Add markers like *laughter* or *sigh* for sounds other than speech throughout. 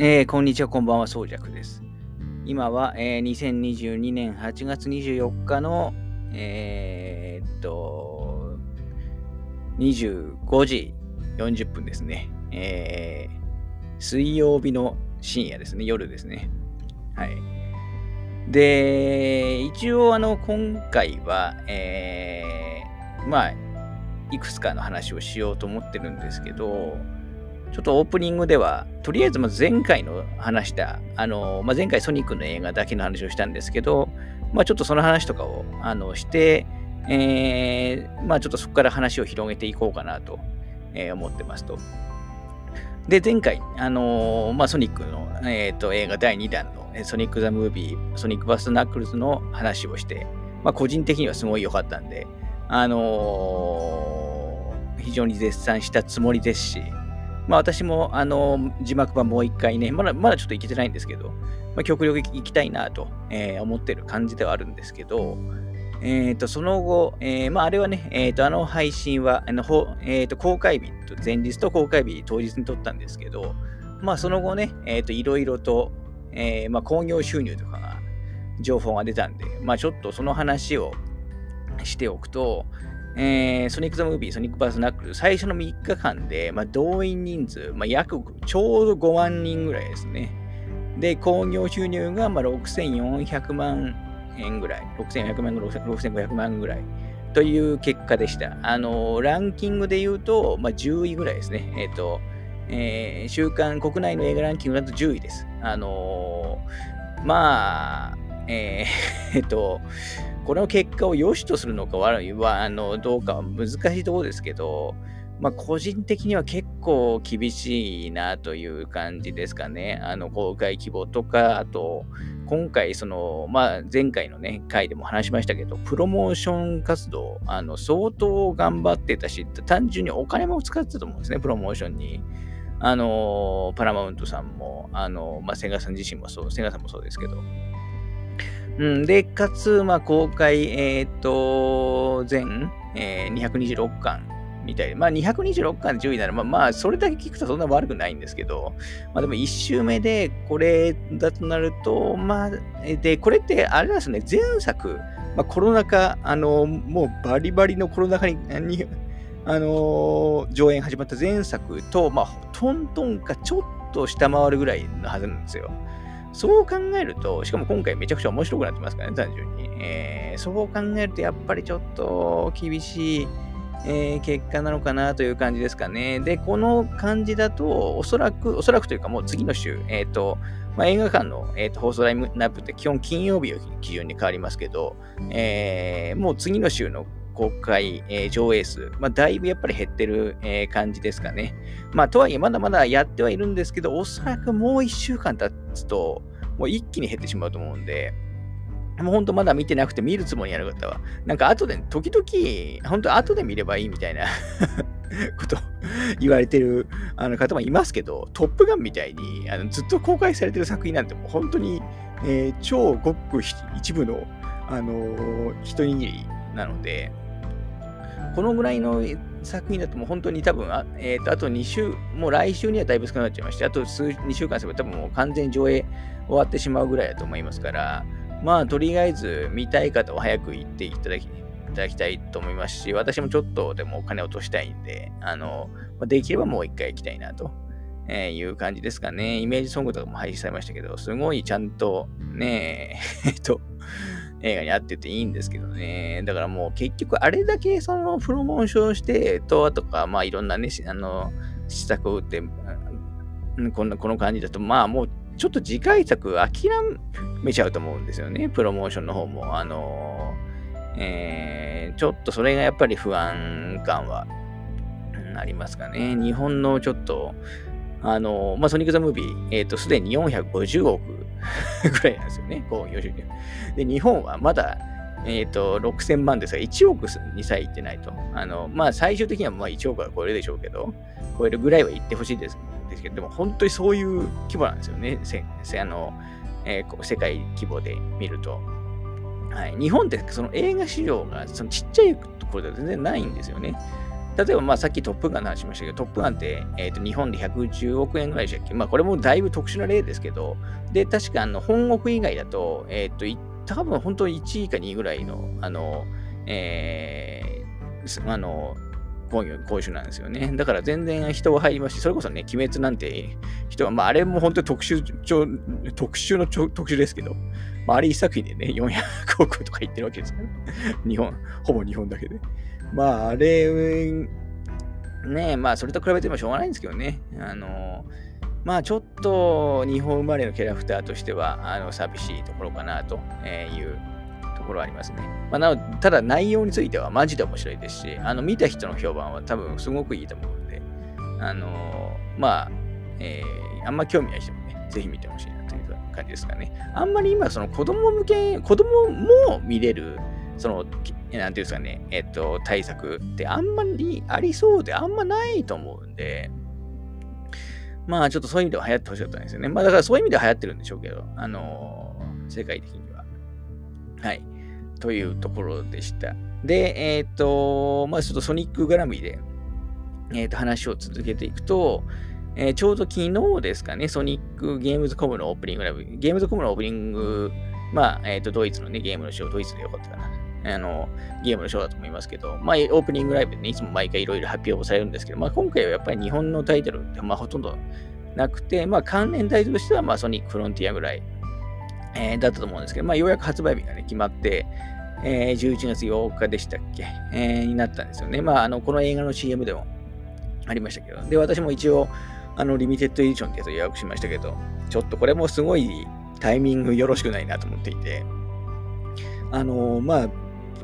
えー、こんにちは、こんばんは、そうじゃくです。今は、えー、2022年8月24日の、えー、っと、25時40分ですね。えー、水曜日の深夜ですね、夜ですね。はい。で、一応、あの、今回は、えー、まあ、いくつかの話をしようと思ってるんですけど、ちょっとオープニングでは、とりあえずま前回の話した、あの、まあ、前回ソニックの映画だけの話をしたんですけど、まあ、ちょっとその話とかをあのして、えー、まあ、ちょっとそこから話を広げていこうかなと、えー、思ってますと。で、前回、あの、まあ、ソニックの、えーと、映画第2弾のソニック・ザ・ムービー、ソニック・バス・ナックルズの話をして、まあ、個人的にはすごい良かったんで、あのー、非常に絶賛したつもりですし、まあ私もあの字幕版もう一回ね、まだまだちょっといけてないんですけど、まあ、極力行きたいなと、えー、思ってる感じではあるんですけど、え、ー、と、その後、えー、まああれはね、え、ー、と、あの配信は、あのえっ、と、公開日と、前日と公開日当日に撮ったんですけど、まあその後ね、いろいろと、えまあ興行収入とかが、情報が出たんで、まあちょっとその話をしておくと、えー、ソニック・ザ・ムービー、ソニック・バース・ナックル、最初の3日間で、まあ、動員人数、まあ、約ちょうど5万人ぐらいですね。で、興行収入がまあ6400万円ぐらい、6400万、6500万ぐらいという結果でした。あの、ランキングで言うと、まあ、10位ぐらいですね。えっ、ー、と、えー、週間国内の映画ランキングだと10位です。あのー、まあ、えー、*laughs* えっと、この結果を良しとするのかは、あの、どうかは難しいところですけど、まあ、個人的には結構厳しいなという感じですかね。あの、公開規模とか、あと、今回、その、まあ、前回のね、回でも話しましたけど、プロモーション活動、あの、相当頑張ってたし、単純にお金も使ってたと思うんですね、プロモーションに。あの、パラマウントさんも、あの、まあ、セガさん自身もそう、セガさんもそうですけど、うん、で、かつ、まあ、公開、えっ、ー、と、全、えー、226巻みたいで、まあ、226巻で10位なら、まあ、まあ、それだけ聞くとそんな悪くないんですけど、まあ、でも1周目でこれだとなると、まあ、で、これってあれなんですね、前作、まあ、コロナ禍、あの、もうバリバリのコロナ禍に、あの上演始まった前作と、まあ、トントンかちょっと下回るぐらいのはずなんですよ。そう考えると、しかも今回めちゃくちゃ面白くなってますからね、単純に。えー、そう考えると、やっぱりちょっと厳しい、えー、結果なのかなという感じですかね。で、この感じだと、おそらく、おそらくというかもう次の週、えっ、ー、と、まあ、映画館の、えーと、放送ラインナップって基本金曜日を基準に変わりますけど、えー、もう次の週の公開、えー、上映数、まあ、だいぶやっぱり減ってる、えー、感じですかね。まあ、とはいえ、まだまだやってはいるんですけど、おそらくもう1週間経つと、もう一気に減ってしまうと思うんで、もう本当まだ見てなくて見るつもりある方は、なんか後で、時々、本当後で見ればいいみたいな *laughs* こと言われてるあの方もいますけど、トップガンみたいにあのずっと公開されてる作品なんてもう本当に、えー、超ごく一部の、あのー、一握りなので、このぐらいの作品だともう本当に多分、あ,、えーと、あと2週、もう来週にはだいぶ少なくなっちゃいまして、あと数2週間すれば多分もう完全上映終わってしまうぐらいだと思いますから、まあとりあえず見たい方は早く行っていただきいただきたいと思いますし、私もちょっとでもお金落としたいんで、あの、できればもう一回行きたいなと。えー、いう感じですかね。イメージソングとかも配信されましたけど、すごいちゃんとね、*laughs* えっと、映画に合ってていいんですけどね。だからもう結局あれだけそのプロモーションして、と、とか、まあいろんなね、あの、施策を打って、こんな、この感じだと、まあもうちょっと次回作諦めちゃうと思うんですよね。プロモーションの方も。あのえー、ちょっとそれがやっぱり不安感はありますかね。日本のちょっと、あのまあ、ソニック・ザ・ムービー、えっ、ー、と、すでに450億 *laughs* ぐらいなんですよね、興行収入。で、日本はまだ、えっ、ー、と、6000万ですが、1億にさえ行ってないと。あの、まあ、最終的にはまあ1億は超えるでしょうけど、超えるぐらいは行ってほしいですですけど、でも本当にそういう規模なんですよね。せせあの、えー、世界規模で見ると。はい、日本ってその映画市場がそのちっちゃいところでは全然ないんですよね。例えばまあさっきトップガンの話しましたけど、トップガンって、えー、と日本で110億円ぐらいでしたっけ？まあこれもだいぶ特殊な例ですけど、で、確かあの本国以外だと、えっ、ー、と、多分本当に1位か2位ぐらいの、あの、えー、あの、こういう講習なんですよね。だから全然人は入りますし、それこそね、鬼滅なんて人は、まああれも本当に特殊、特殊の特殊ですけど、まああれ一作品でね、400億とか言ってるわけですから、*laughs* 日本、ほぼ日本だけで。まああれ、ねまあそれと比べてもしょうがないんですけどね。あの、まあちょっと日本生まれのキャラクターとしては、あの、寂しいところかなというころありますね。まあ、なただ内容についてはマジで面白いですし、あの見た人の評判は多分すごくいいと思うんで、あのー、まあ、えー、あんま興味ない人もね、ぜひ見てほしいなという感じですかね。あんまり今、その子供向け、子供も見れる、その、なんていうんですかね、えっと、対策ってあんまりありそうであんまないと思うんで、まあちょっとそういう意味では流行ってほしかったんですよね。まあだからそういう意味では流行ってるんでしょうけど、あのー、世界的には。はい。というところでした。で、えっ、ー、と、まあちょっとソニック絡みで、えっ、ー、と、話を続けていくと、えー、ちょうど昨日ですかね、ソニックゲームズコムのオープニングライブ、ゲームズコムのオープニング、まあ、えっ、と、ドイツのね、ゲームのショー、ドイツでよかったかな。あの、ゲームのショーだと思いますけど、まあ、オープニングライブでね、いつも毎回いろいろ発表されるんですけど、まあ、今回はやっぱり日本のタイトルって、まあ、ほとんどなくて、まあ、関連タイトルとしては、まあ、ソニックフロンティアぐらい、えー、だったと思うんですけど、まあ、ようやく発売日がね、決まって、えー、11月8日でしたっけ、えー、になったんですよね。まあ、あの、この映画の CM でもありましたけど、で、私も一応、あの、リミテッドエディションってやつを予約しましたけど、ちょっとこれもすごいタイミングよろしくないなと思っていて、あのー、まあ、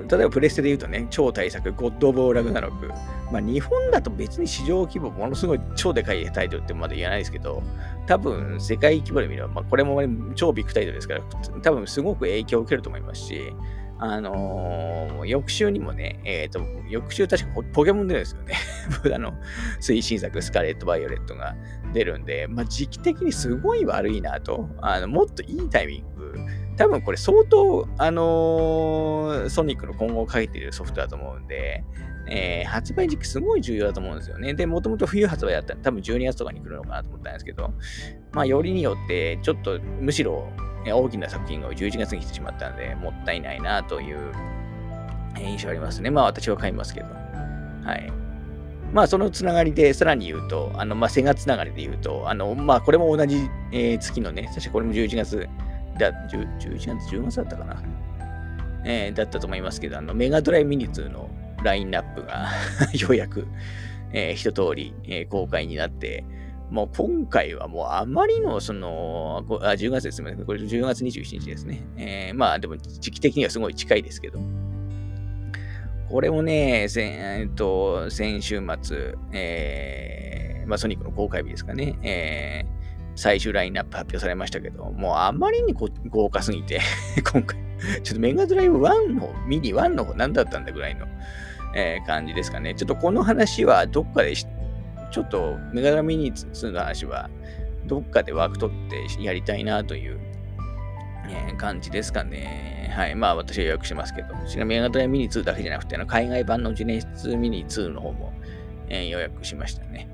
例えばプレステで言うとね、超大作、ゴッド・オブ・オー・ラグナロク。まあ、日本だと別に市場規模ものすごい超でかいタイトルってまだ言わないですけど、多分世界規模で見れば、まあ、これも超ビッグタイトルですから、多分すごく影響を受けると思いますし、あのー、翌週にもね、えっ、ー、と、翌週確かポケモン出るんですよね。*laughs* あの、推進作スカレット・バイオレットが出るんで、まあ、時期的にすごい悪いなと、あの、もっといいタイミング、多分これ相当、あのー、ソニックの今後をかけているソフトだと思うんで、えー、発売時期すごい重要だと思うんですよね。で、もともと冬発売だったら多分12月とかに来るのかなと思ったんですけど、まあ、よりによって、ちょっとむしろ大きな作品が11月に来てしまったので、もったいないなという印象ありますね。まあ私は買いますけど。はい。まあそのつながりでさらに言うと、あの、まあセガつながりで言うと、あの、まあこれも同じ、えー、月のね、確かこれも11月だ、11月、10月だったかな。えー、だったと思いますけど、あの、メガドライミニ2のラインナップが *laughs* ようやく、えー、一通り、えー、公開になって、もう今回はもうあまりのその、あ10月ですね。これ10月27日ですね。えー、まあでも時期的にはすごい近いですけど。これもね、先,、えー、と先週末、えー、まあ、ソニックの公開日ですかね、えー、最終ラインナップ発表されましたけど、もうあまりに豪華すぎて *laughs* 今回、ちょっとメガドライブ1の、ミニ1の方何だったんだぐらいの、えー、感じですかね。ちょっとこの話はどっかでちょっとメガドライブミニ2の話は、どっかでワーク取ってやりたいなという、えー、感じですかね。はい。まあ私は予約しますけど、ちなみにメガドライブミニ2だけじゃなくて、海外版のジネシスミニ2の方も、えー、予約しましたね。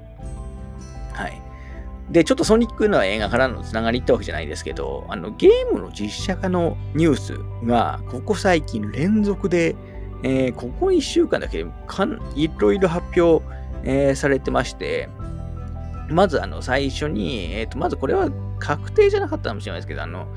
はい。で、ちょっとソニックの映画からのつながりってわけじゃないですけど、あのゲームの実写化のニュースが、ここ最近連続で、えー、ここ1週間だけかんいろいろ発表えー、されてまして、まずあの最初に、えっ、ー、と、まずこれは確定じゃなかったかもしれないですけど、あの、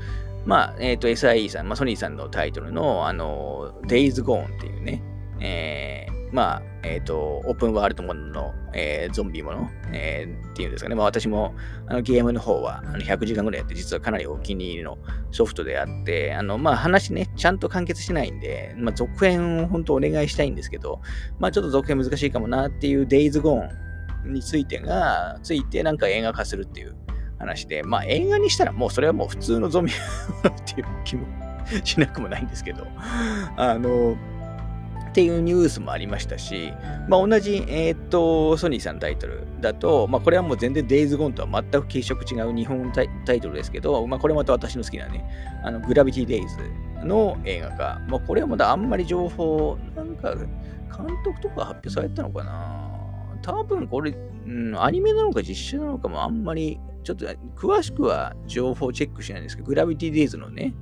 まあ、えっ、ー、と、SIE さん、まあ、ソニーさんのタイトルの、あの、Days Gone っていうね、えー、まあ、えっ、ー、と、オープンワールドものの、えー、ゾンビもの、えー、っていうんですかね。まあ私もあのゲームの方はあの100時間ぐらいやって実はかなりお気に入りのソフトであって、あの、まあ話ね、ちゃんと完結してないんで、まあ続編を本当お願いしたいんですけど、まあちょっと続編難しいかもなっていう Days Gone についてが、ついてなんか映画化するっていう話で、まあ映画にしたらもうそれはもう普通のゾンビ *laughs* っていう気もしなくもないんですけど、あの、っていうニュースもありましたし、まあ、同じ、えー、っと、ソニーさんのタイトルだと、まあ、これはもう全然 Days Gone とは全く形色違う日本タイトルですけど、まあ、これまた私の好きなね、あの、グラビティ・デイズの映画化。まあ、これはまだあんまり情報、なんか、監督とか発表されたのかな多分これ、うん、アニメなのか実写なのかもあんまり、ちょっと詳しくは情報チェックしないんですけど、グラビティデイズのね、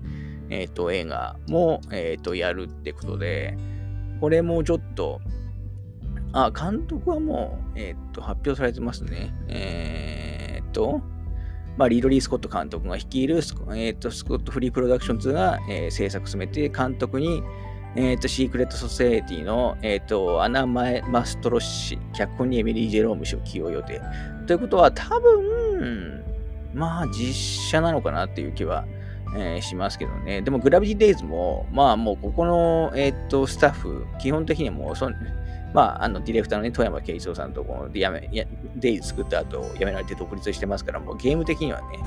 えっ、ー、と、映画も、えっ、ー、と、やるってことで、これもちょっと、あ、監督はもう、えっ、と、発表されてますね。えっと、まあ、リードリー・スコット監督が率いるス,、えーと、スコット・フリー・プロダクションズが、えー、制作進めて、監督に、えーと、シークレット・ソサエティの、えーと、アナ・ママストロ氏、脚本にエミリー・ジェローム氏を起用予定。ということは、多分、まあ、実写なのかなっていう気は、えー、しますけどね。でも、グラビティ・デイズも、まあ、もう、ここの、えっ、と、スタッフ、基本的にはもうそ、まあ、あの、ディレクターのね、外山圭一郎さんとこのやめ、やデイズ作った後、辞められて独立してますから、もうゲーム的にはね、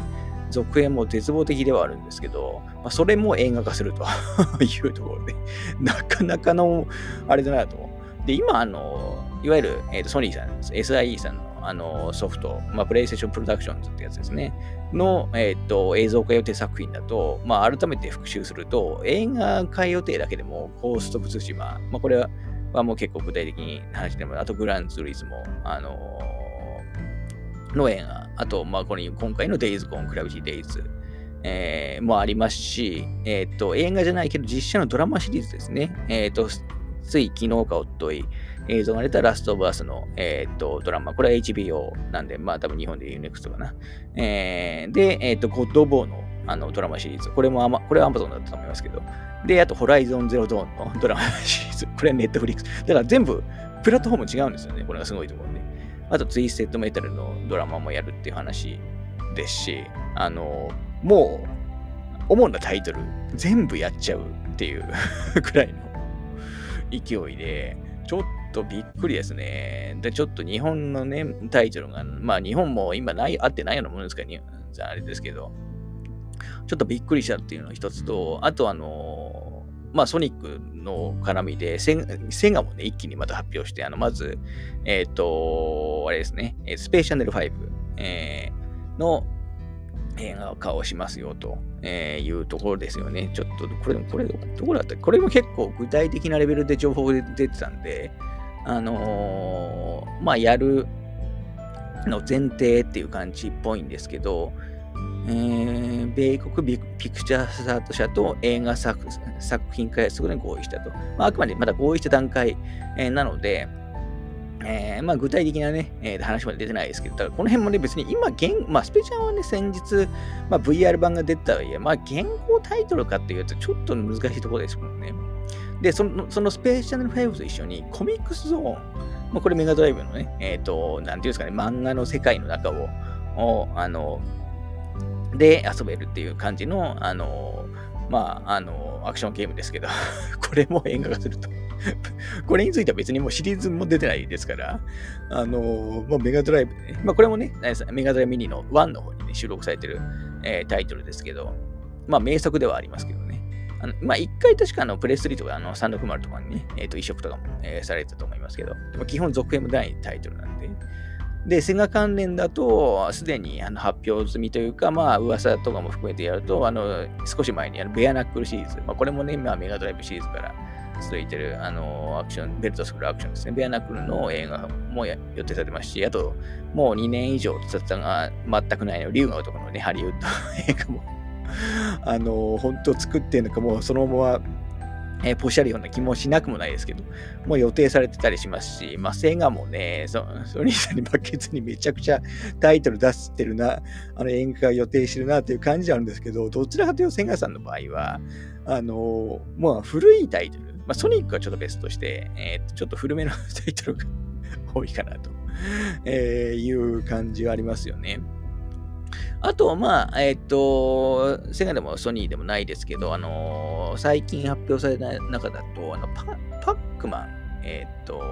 続編も絶望的ではあるんですけど、まあ、それも映画化すると *laughs* いうところで、なかなかの、あれだなと。で、今、あの、いわゆる、えーと、ソニーさん、SIE さんのあのソフト、まあ、プレイステーションプロダクションズってやつですね、の、えーと、映像化予定作品だと、まあ、改めて復習すると、映画化予定だけでも、ゴースト・オブ・ツシマ、まあ、これはもう結構具体的に話してもあとグランツーリスモ、あのー、の映画、あと、まあ、これ今回のデイズ・ゴーン・グラビティ・デイズ、えー、もありますし、えっ、ー、と、映画じゃないけど実写のドラマシリーズですね。えっ、ー、と、つい昨日かおっとい、映像が出たラストバースの、えっ、と、ドラマ。これは HBO なんで、まあ多分日本で言う NEXT かな。えー、で、えっ、と、ゴッド・ボーのあのドラマシリーズ。これもあま、これは Amazon だったと思いますけど。で、あと、ホライゾンゼロドーンのドラマシリーズ。*laughs* これは Netflix。だから全部、プラットフォーム違うんですよね。これがすごいところで。あと、ツイステッドメタルのドラマもやるっていう話ですし、あの、もう、主なタイトル、全部やっちゃうっていう *laughs* くらいの勢いで、ちょっとびっくりですね。で、ちょっと日本のね、タイトルが、まあ日本も今ない、あってないようなものですから、あれですけど、ちょっとびっくりしたっていうのが一つと、あとあのまあ、ソニックの絡みでセ、セガもね、一気にまた発表して、あの、まず、えっ、ー、と、あれですね、スペースシャネル5、えー、の映画化をしますよと、え、いうところですよね。ちょっと、これ、これ、どこだった？これも結構具体的なレベルで情報で出てたんで、あのー、まあ、やるの前提っていう感じっぽいんですけど、えー、米国ピクチャースタート社と映画作作品開発で合意したと。まあ、あくまでまだ合意した段階、えー、なので、えー、まあ、具体的なね、えー、話まで出てないですけど、だこの辺もね、別に今、現まあ、スペシャルはね、先日、まあ、VR 版が出たはいえ、まあ、現行タイトルかっていうと、ちょっと難しいところですもんね。で、そのそのスペースチャンネル5と一緒に、コミックスゾーン、まあ、これメガドライブのね、えっ、ー、と、なんていうんですかね、漫画の世界の中を、をあの、で遊べるっていう感じの、あの、まあ、あの、アクションゲームですけど *laughs* これも映画化すると *laughs* これについては別にもうシリーズも出てないですから、あのまあ、メガドライブ、ね、まあ、これもね、メガドライブミニの1の方にね、収録されてる、えー、タイトルですけど、まあ、名作ではありますけど。あのまあ、一回確かあのプレスリーとかあの360とかにね、え、ー、と移植とかも、えー、されてたと思いますけど、でも基本続編も第2タイトルなんで、で、セガ関連だと、すでにあの発表済みというか、まあ、噂とかも含めてやると、あの、少し前にあのベアナックルシリーズ、まあ、これもね、まあ、メガドライブシリーズから続いてる、あの、アクション、ベルトスクールアクションですね。ベアナックルの映画も予定されてますし、あと、もう2年以上雑談が全くないの、竜の男のね、ハリウッド映画もあの、本当作ってんのか、もうそのままえー、ポシャるような気もしなくもないですけど、もう予定されてたりしますし、まあ、セガもね、ソニーさんに負けずにめちゃくちゃタイトル出してるな、あの演歌予定してるなっていう感じあるんですけど、どちらかというとセガさんの場合は、あのー、まあ、古いタイトル、まあ、ソニックはちょっと別として、えー、ちょっと古めのタイトルが *laughs* 多いかなと、えー、いう感じはありますよね。あとは、まあ、えっ、ー、と、セガでもソニーでもないですけど、あのー、最近発表された中だと、あのパパックマン、えっ、ー、と、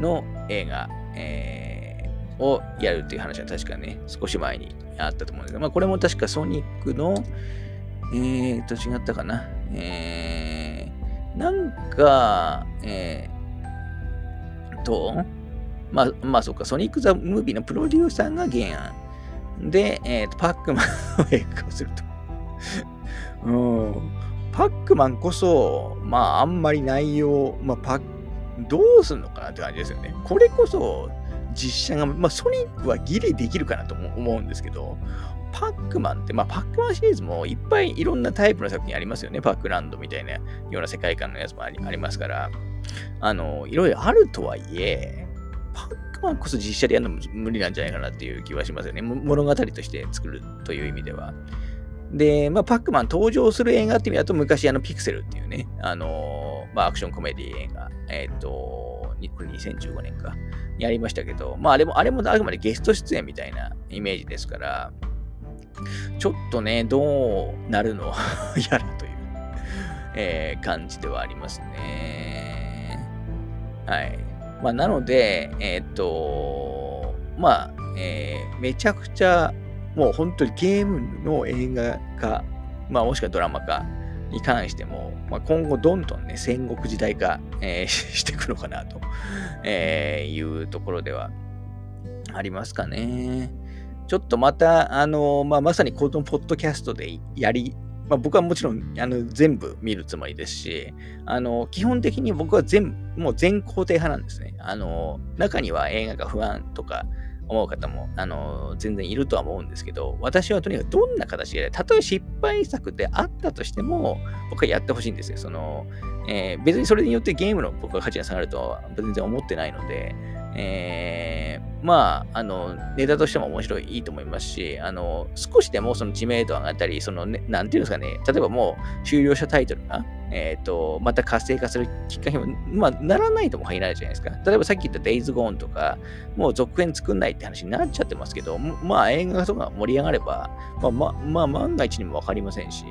の映画、えー、をやるっていう話は確かね、少し前にあったと思うんですけど、まあ、これも確かソニックの、えっ、と、違ったかな。えー、なんか、えー、と、まあ、まあ、そうか、ソニック・ザ・ムービーのプロデューサーが原案。で、えーと、パックマンを映画化するとうん。パックマンこそ、まあ、あんまり内容、まあ、パどうすんのかなって感じですよね。これこそ、実写が、まあ、ソニックはギリできるかなと思うんですけど、パックマンって、まあ、パックマンシリーズもいっぱいいろんなタイプの作品ありますよね。パックランドみたいなような世界観のやつもありますから、あの、いろいろあるとはいえ、パックマンこそ実写でやるのも無理なんじゃないかなっていう気はしますよね。物語として作るという意味では。で、まあ、パックマン登場する映画って意味だと、昔、あの、ピクセルっていうね、あのまあ、アクションコメディ映画、えっ、ー、と、これ2015年か、にありましたけど、まあ、あれも、あれもあくまでゲスト出演みたいなイメージですから、ちょっとね、どうなるの *laughs* やらという、えー、感じではありますね。はい。まあ、なので、えっ、と、まあ、えー、めちゃくちゃ、もう本当にゲームの映画化、まあ、もしくはドラマ化に関しても、まあ、今後どんどんね、戦国時代化、えー、*laughs* していくのかなと、えー、いうところではありますかね。ちょっとまた、あの、まあ、まさにこのポッドキャストでやり、まあ、僕はもちろんあの全部見るつもりですし、あの、基本的に僕は全、もう全肯定派なんですね。あの、中には映画が不安とか、思う方も、あの、全然いるとは思うんですけど、私はとにかくどんな形で、たとえ失敗作であったとしても、僕はやってほしいんですよ。その、えー、別にそれによってゲームの僕は価値が下がるとは全然思ってないので、えー、まあ、あの、ネタとしても面白い、いいと思いますし、あの、少しでもその知名度上がったり、その、ね、なんていうんですかね、例えばもう終了したタイトルが、えっ、ー、と、また活性化するきっかけも、まあ、ならないとも限らないじゃないですか。例えばさっき言った Days Gone とか、もう続編作んないって話になっちゃってますけど、まあ、映画とか盛り上がれば、まあ、まあ、まあ、万が一にもわかりませんし、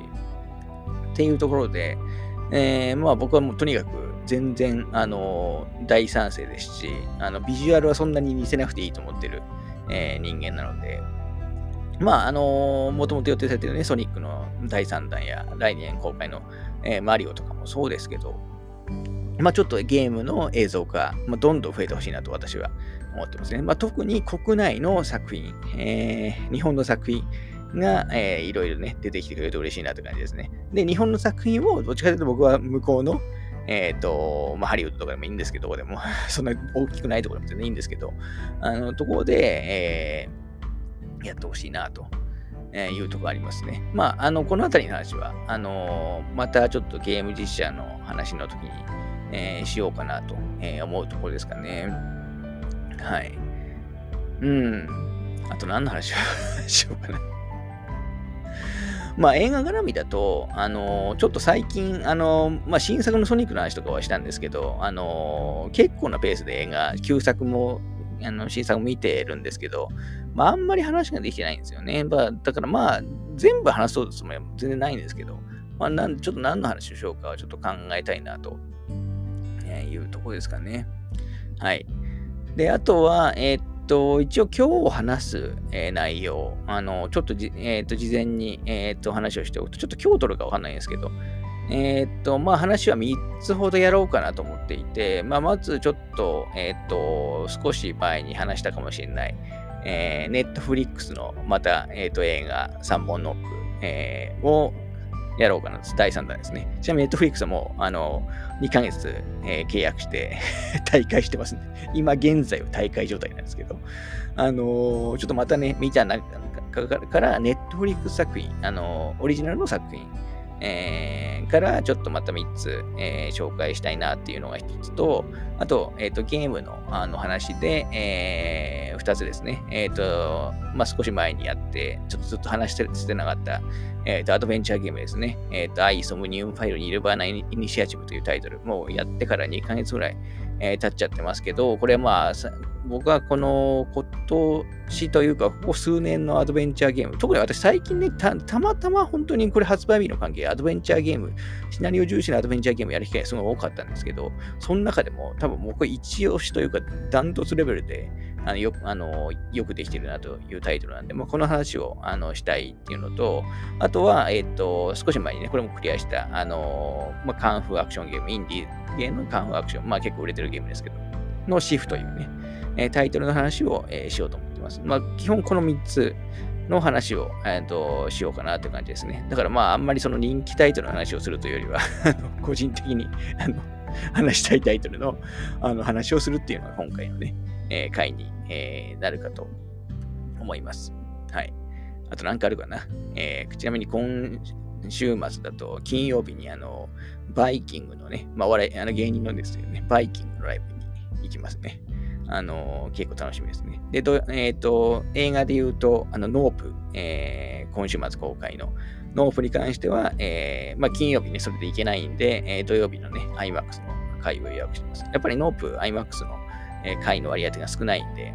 っていうところで、えー、まあ僕はもうとにかく全然、あの、大賛成ですし、あの、ビジュアルはそんなに似せなくていいと思ってる、えー、人間なので、まあ、あのー、もともと予定されてるね、ソニックの第3弾や来年公開の、えー、マリオとかもそうですけど、まあ、ちょっとゲームの映像化、まあ、どんどん増えてほしいなと私は思ってますね。まあ、特に国内の作品、えー、日本の作品、が、えー、いろいろね、出てきてくれると嬉しいなという感じですね。で、日本の作品を、どっちかというと僕は向こうの、えっ、ー、と、まあ、ハリウッドとかでもいいんですけど、でも、*laughs* そんな大きくないところでも全然いいんですけど、あの、ところで、えー、やってほしいなと。えいうとこありますね。まあ、あの、このあたりの話は、あの、またちょっとゲーム実写の話の時に、えー、しようかなと、え、思うところですかね。はい。うん。あと何の話を *laughs* しようかなまあ映画絡みだと、あのー、ちょっと最近、あのー、まあ新作のソニックの話とかはしたんですけど、あのー、結構なペースで映画、旧作も、あの新作も見てるんですけど、まああんまり話ができてないんですよね。まあ、だからまあ、全部話そうとすも全然ないんですけど、まあなんちょっと何の話をしようかはちょっと考えたいなと、えいうとこですかね。はい。で、あとは、えー、と、一応今日話す、えー、内容、あの、ちょっとじ、えっ、ー、と、事前に、えっ、ー、と、話をしておくと、ちょっと今日取るかわかんないんですけど、えっと、まあ話は3つほどやろうかなと思っていて、まあまずちょっと、えっと、少し前に話したかもしれない、えー、ネットフリックスのまた、えっと、映画3本ノック、えー、をやろうかな第3弾ですね。ちなみに Netflix も、あの、2ヶ月、えー、契約して *laughs* 大会してますんで、今現在は大会状態なんですけど、あのー、ちょっとまたね、見た中かから、Netflix 作品、あのー、オリジナルの作品、えー、からちょっとまた3つ、えー、紹介したいなっていうのが1つと、あと、えっ、ー、と、ゲームのあの話で、えー、2つですね。えっ、と、まあ、少し前にやって、ちょっとずっと話してしてなかった、えっ、と、アドベンチャーゲームですね。えっ、と、アイソムニウムファイルニルバーナイニシアチブというタイトル、もうやってから2ヶ月ぐらい、えー、経っちゃってますけど、これまあ、僕はこの今年というか、ここ数年のアドベンチャーゲーム、特に私最近ね、たまたま本当にこれ発売日の関係、アドベンチャーゲーム、シナリオ重視のアドベンチャーゲームやる機会がすごい多かったんですけど、その中でも多分僕は一押しというか、ダントツレベルで、あのよあのよくできてるなというタイトルなんで、まあ、この話をあのしたいっていうのと、あとは、えっ、ー、と、少し前にね、これもクリアした、あの、まあ、カンフーアクションゲーム、インディーゲームのカンフーアクション、まあ結構売れてるゲームですけど、のシフというね、えタイトルの話を、えしようと思ってます。まあ、基本この3つの話を、えーと、しようかなという感じですね。だからまあ、あんまりその人気タイトルの話をするというよりは *laughs* 個人的にあの話したいタイトルのあの話をするっていうのが今回のね、えー、回に、えー、なるかと思います。はい。あと何かあるかな？えー、ちなみに今週末だと、金曜日にあの、バイキングのね、まあ、笑い、あの芸人のですよね、バイキングのライブに行きますね。あの、結構楽しみですね。で、えっ、ー、と、映画で言うと、あの、ノープ、えー、今週末公開のノープに関しては、えー、まあ、金曜日ね、それで行けないんで、えー、土曜日のね、IMAX の回を予約してます。やっぱりノープ、IMAX の、えー、回の割合が少ないんで、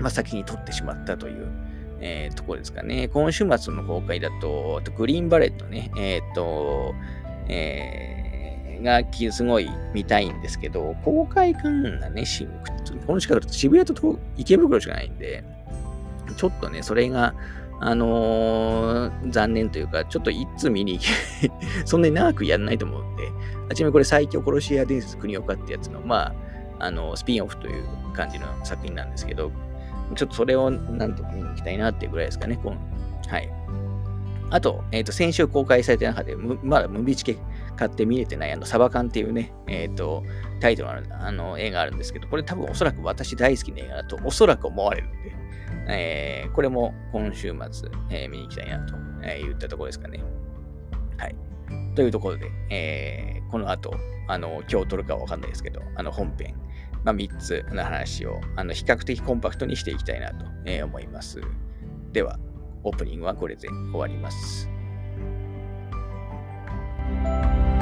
まあ、先に取ってしまったという、えー、ところですかね。今週末の公開だと、とグリーンバレットね、えっ、ー、と、えー、がすごい見たいんですけど、公開感がね、この近くだと渋谷と池袋しかないんで、ちょっとね、それが、あのー、残念というか、ちょっといつ見に行け *laughs* そんなに長くやんないと思うんで、あちなみにこれ最強殺し屋伝説国岡ってやつの、まあ、あの、スピンオフという感じの作品なんですけど、ちょっとそれをなんとか見に行きたいなっていうぐらいですかね、このはい。あと、えっ、ー、と、先週公開された中で、まだムビチケ買って見れてない、あの、サバカンっていうね、えっ、ー、と、タイトルのあの映画あるんですけど、これ多分おそらく私大好きな映画だとおそらく思われるんで、えー、これも今週末、えー、見に行きたいなと、えー、言ったところですかね。はい。というところで、えー、この後、あの、今日撮るかはわかんないですけど、あの本編、まあ、3つの話を、あの、比較的コンパクトにしていきたいなと、え、思います。では、オープニングはこれで終わります。Música